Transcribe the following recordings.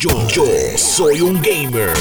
Yo, soy un gamer.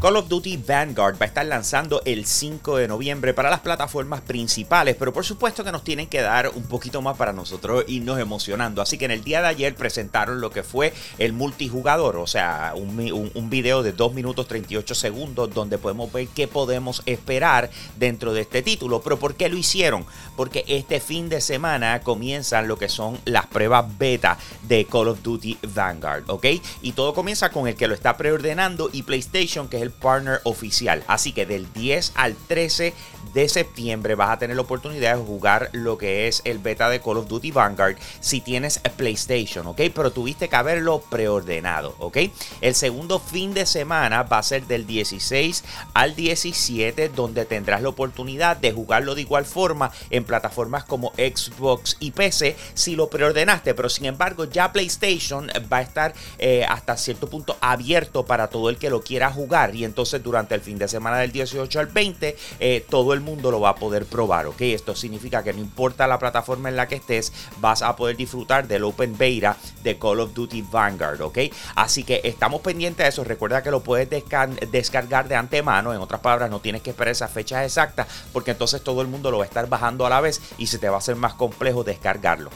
Call of Duty Vanguard va a estar lanzando el 5 de noviembre para las plataformas principales, pero por supuesto que nos tienen que dar un poquito más para nosotros irnos emocionando. Así que en el día de ayer presentaron lo que fue el multijugador, o sea, un, un, video de 2 minutos 38 segundos donde podemos ver qué podemos esperar dentro de este título. Pero ¿por qué lo hicieron? Porque este fin de semana comienzan lo que son las pruebas beta de Call of Duty Vanguard, ¿ok? Y todo comienza con el que lo está preordenando y PlayStation, que es el partner oficial. Así que del 10 al 13 de septiembre vas a tener la oportunidad de jugar lo que es el beta de Call of Duty Vanguard si tienes PlayStation, ¿ok? Pero tuviste que haberlo preordenado, ¿ok? El segundo fin de semana va a ser del 16 al 17, donde tendrás la oportunidad de jugarlo de igual forma en plataformas como Xbox y PC si lo preordenaste. Pero sin embargo, ya PlayStation va a estar eh, hasta cierto punto abierto para todo el que lo quiera jugar. Y entonces durante el fin de semana del 18 al 20, eh, todo el mundo lo va a poder probar. ¿ok? Esto significa que no importa la plataforma en la que estés, vas a poder disfrutar del Open Beta de Call of Duty Vanguard. ¿ok? Así que estamos pendientes de eso. Recuerda que lo puedes descargar de antemano. En otras palabras, no tienes que esperar esas fechas exactas porque entonces todo el mundo lo va a estar bajando a la vez y se te va a hacer más complejo descargarlo.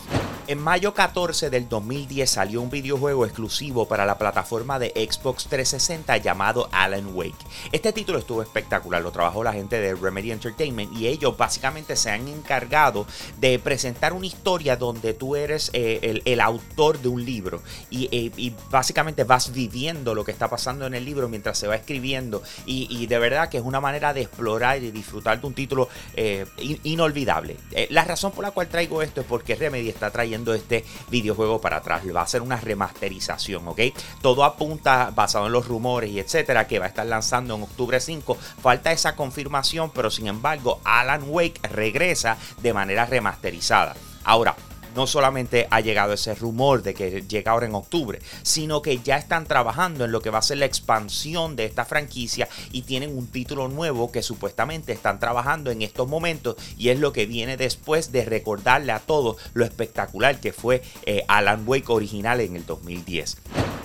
En mayo 14 del 2010 salió un videojuego exclusivo para la plataforma de Xbox 360 llamado Alan Wake. Este título estuvo espectacular, lo trabajó la gente de Remedy Entertainment y ellos básicamente se han encargado de presentar una historia donde tú eres eh, el, autor de un libro eh, y, básicamente vas viviendo lo que está pasando en el libro mientras se va escribiendo y, de verdad que es una manera de explorar y disfrutar de un título eh, inolvidable. la razón por la cual traigo esto es porque Remedy está trayendo este videojuego para atrás. Va a ser una remasterización, ¿ok? Todo apunta, basado en los rumores y etcétera, que va a estar lanzando en octubre 5. Falta esa confirmación, pero sin embargo, Alan Wake regresa de manera remasterizada. Ahora, no solamente ha llegado ese rumor de que llega ahora en octubre, sino que ya están trabajando en lo que va a ser la expansión de esta franquicia y tienen un título nuevo que supuestamente están trabajando en estos momentos y es lo que viene después de recordarle a todos lo espectacular que fue eh, Alan Wake original en el 2010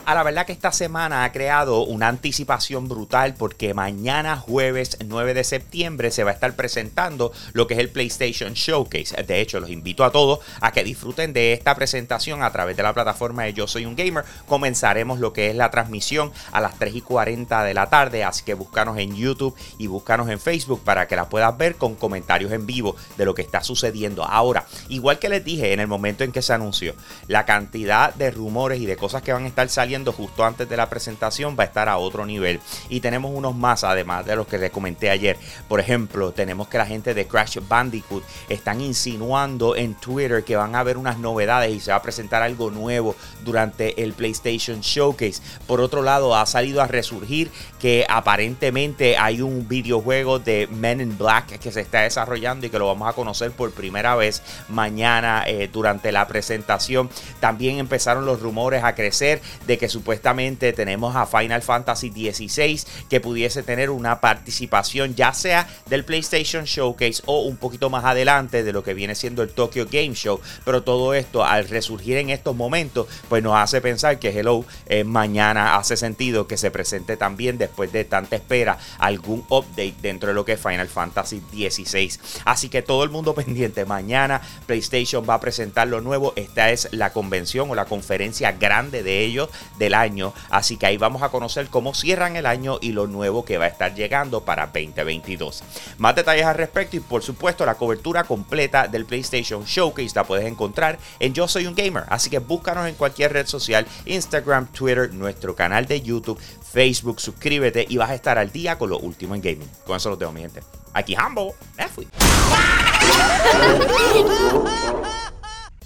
a la verdad que esta semana ha creado una anticipación brutal porque mañana jueves 9 de septiembre se va a estar presentando lo que es el PlayStation Showcase. De hecho, los invito a todos a que disfruten de esta presentación a través de la plataforma de Yo Soy un Gamer. Comenzaremos lo que es la transmisión a las 3 y 40 de la tarde, así que búscanos en YouTube y búscanos en Facebook para que la puedas ver con comentarios en vivo de lo que está sucediendo. Ahora, igual que les dije en el momento en que se anunció, la cantidad de rumores y de cosas que van a estar saliendo justo antes de la presentación va a estar a otro nivel. Y tenemos unos más, además de los que les comenté ayer. Por ejemplo, tenemos que la gente de Crash Bandicoot están insinuando en Twitter que van a haber unas novedades y se va a presentar algo nuevo durante el PlayStation Showcase. Por otro lado, ha salido a resurgir que aparentemente hay un videojuego de Men in Black que se está desarrollando y que lo vamos a conocer por primera vez mañana eh, durante la presentación. También empezaron los rumores a crecer de que que supuestamente tenemos a Final Fantasy XVI que pudiese tener una participación ya sea del PlayStation Showcase o un poquito más adelante de lo que viene siendo el Tokyo Game Show. Pero todo esto al resurgir en estos momentos pues nos hace pensar que Hello eh, mañana hace sentido que se presente también después de tanta espera algún update dentro de lo que es Final Fantasy XVI. Así que todo el mundo pendiente, mañana PlayStation va a presentar lo nuevo. Esta es la convención o la conferencia grande de ellos del año. Así que ahí vamos a conocer cómo cierran el año y lo nuevo que va a estar llegando para 2022. Más detalles al respecto y por supuesto la cobertura completa del PlayStation Showcase la puedes encontrar en Yo Soy un Gamer. Así que búscanos en cualquier red social, Instagram, Twitter, nuestro canal de YouTube, Facebook, suscríbete y vas a estar al día con lo último en gaming. Con eso lo tengo mi gente. Aquí Hambo, me fui.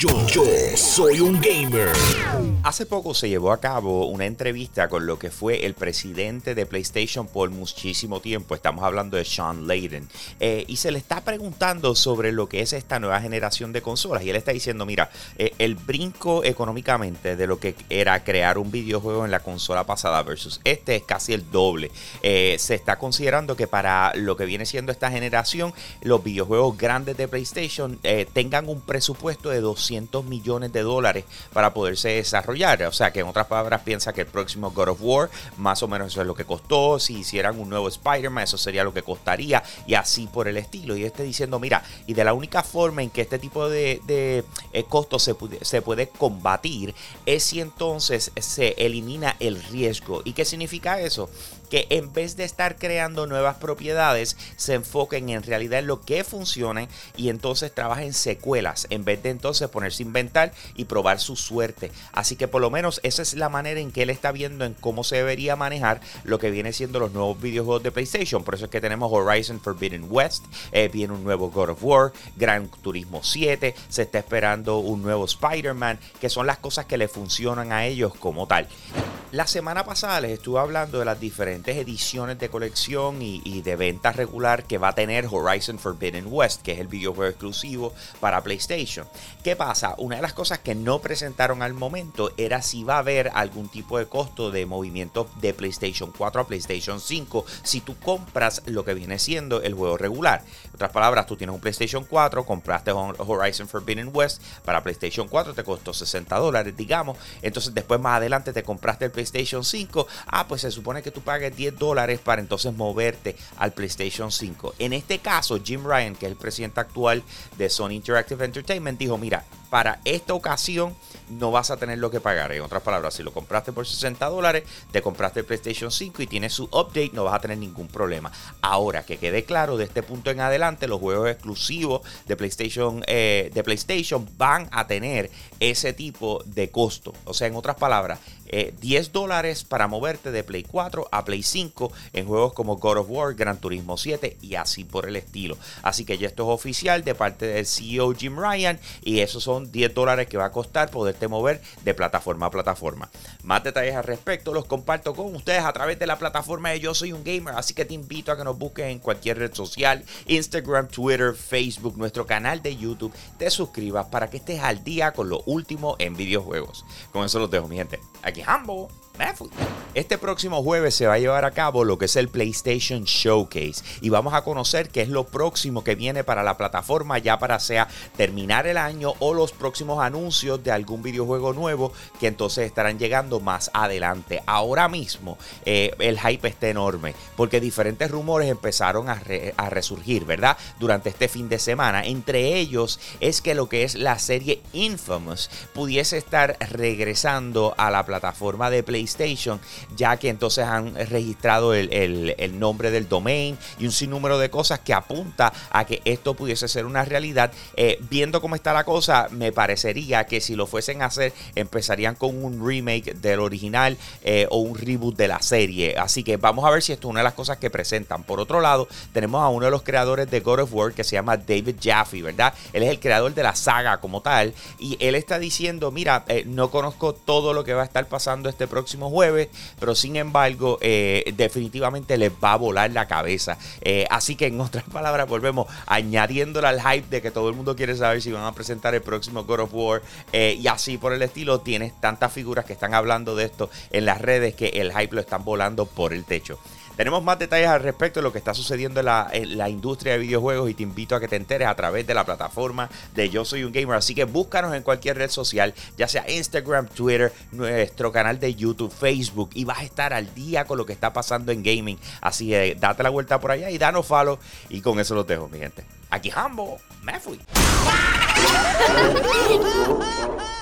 Yo, yo soy un gamer. Hace poco se llevó a cabo una entrevista con lo que fue el presidente de PlayStation por muchísimo tiempo. Estamos hablando de Sean Layden. Eh, y se le está preguntando sobre lo que es esta nueva generación de consolas. Y él está diciendo, mira, eh, el brinco económicamente de lo que era crear un videojuego en la consola pasada versus este es casi el doble. Eh, se está considerando que para lo que viene siendo esta generación, los videojuegos grandes de PlayStation tengan un presupuesto de 200 millones de dólares para poderse desarrollar. O sea que en otras palabras piensa que el próximo God of War más o menos eso es lo que costó. Si hicieran un nuevo Spider-Man eso sería lo que costaría y así por el estilo. Y esté diciendo, mira, y de la única forma en que este tipo de, de eh, costos se, se puede combatir es si entonces se elimina el riesgo. ¿Y qué significa eso? Que en vez de estar creando nuevas propiedades, se enfoquen en realidad en lo que funcione y entonces trabajen secuelas, en vez de entonces ponerse a inventar y probar su suerte. Así que por lo menos esa es la manera en que él está viendo en cómo se debería manejar lo que viene siendo los nuevos videojuegos de PlayStation. Por eso es que tenemos Horizon Forbidden West, eh, viene un nuevo God of War, Gran Turismo 7, se está esperando un nuevo Spider-Man, que son las cosas que le funcionan a ellos como tal. La semana pasada les estuve hablando de las diferentes ediciones de colección y, de venta regular que va a tener Horizon Forbidden West, que es el videojuego exclusivo para PlayStation. ¿Qué pasa? Una de las cosas que no presentaron al momento era si va a haber algún tipo de costo de movimiento de PlayStation 4 a PlayStation 5 si tú compras lo que viene siendo el juego regular. En otras palabras, tú tienes un PlayStation 4, compraste Horizon Forbidden West para PlayStation 4, te costó 60 dólares, digamos. Entonces después más adelante te compraste el PlayStation 5, ah, pues se supone que tú pagues 10 dólares para entonces moverte al PlayStation 5. En este caso, Jim Ryan, que es el presidente actual de Sony Interactive Entertainment, dijo, mira, para esta ocasión no vas a tener lo que pagar. En otras palabras, si lo compraste por 60 dólares, te compraste el PlayStation 5 y tienes su update, no vas a tener ningún problema. Ahora, que quede claro, de este punto en adelante, los juegos exclusivos de PlayStation, eh, de PlayStation van a tener ese tipo de costo. O sea, en otras palabras, 10 dólares para moverte de Play 4 a Play 5 en juegos como God of War, Gran Turismo 7 y así por el estilo. Así que ya esto es oficial de parte del CEO Jim Ryan y esos son 10 dólares que va a costar poderte mover de plataforma a plataforma. Más detalles al respecto los comparto con ustedes a través de la plataforma de Yo Soy un Gamer, así que te invito a que nos busques en cualquier red social, Instagram, Twitter, Facebook, nuestro canal de YouTube, te suscribas para que estés al día con lo último en videojuegos. Con eso los dejo, mi gente. Aquí Este próximo jueves se va a llevar a cabo lo que es el PlayStation Showcase y vamos a conocer qué es lo próximo que viene para la plataforma ya para sea terminar el año o los próximos anuncios de algún videojuego nuevo que entonces estarán llegando más adelante. Ahora mismo eh, el hype está enorme porque diferentes rumores empezaron a, a resurgir, ¿verdad? Durante este fin de semana. Entre ellos es que lo que es la serie Infamous pudiese estar regresando a la plataforma de PlayStation Station, ya que entonces han registrado el, nombre del domain y un sinnúmero de cosas que apunta a que esto pudiese ser una realidad. Eh, viendo cómo está la cosa, me parecería que si lo fuesen a hacer, empezarían con un remake del original eh, o un reboot de la serie. Así que vamos a ver si esto es una de las cosas que presentan. Por otro lado, tenemos a uno de los creadores de God of War que se llama David Jaffe, ¿verdad? Él es el creador de la saga como tal y él está diciendo, mira, eh, no conozco todo lo que va a estar pasando este próximo jueves, pero sin embargo, eh, definitivamente les va a volar la cabeza. Eh, así que, en otras palabras, volvemos añadiéndole al hype de que todo el mundo quiere saber si van a presentar el próximo God of War eh, y así por el estilo. Tienes tantas figuras que están hablando de esto en las redes que el hype lo están volando por el techo. Tenemos más detalles al respecto de lo que está sucediendo en la, industria de videojuegos y te invito a que te enteres a través de la plataforma de Yo Soy un Gamer. Así que búscanos en cualquier red social, ya sea Instagram, Twitter, nuestro canal de YouTube, Facebook y vas a estar al día con lo que está pasando en gaming. Así que date la vuelta por allá y danos follow y con eso lo dejo, mi gente. Aquí Hambo, me fui.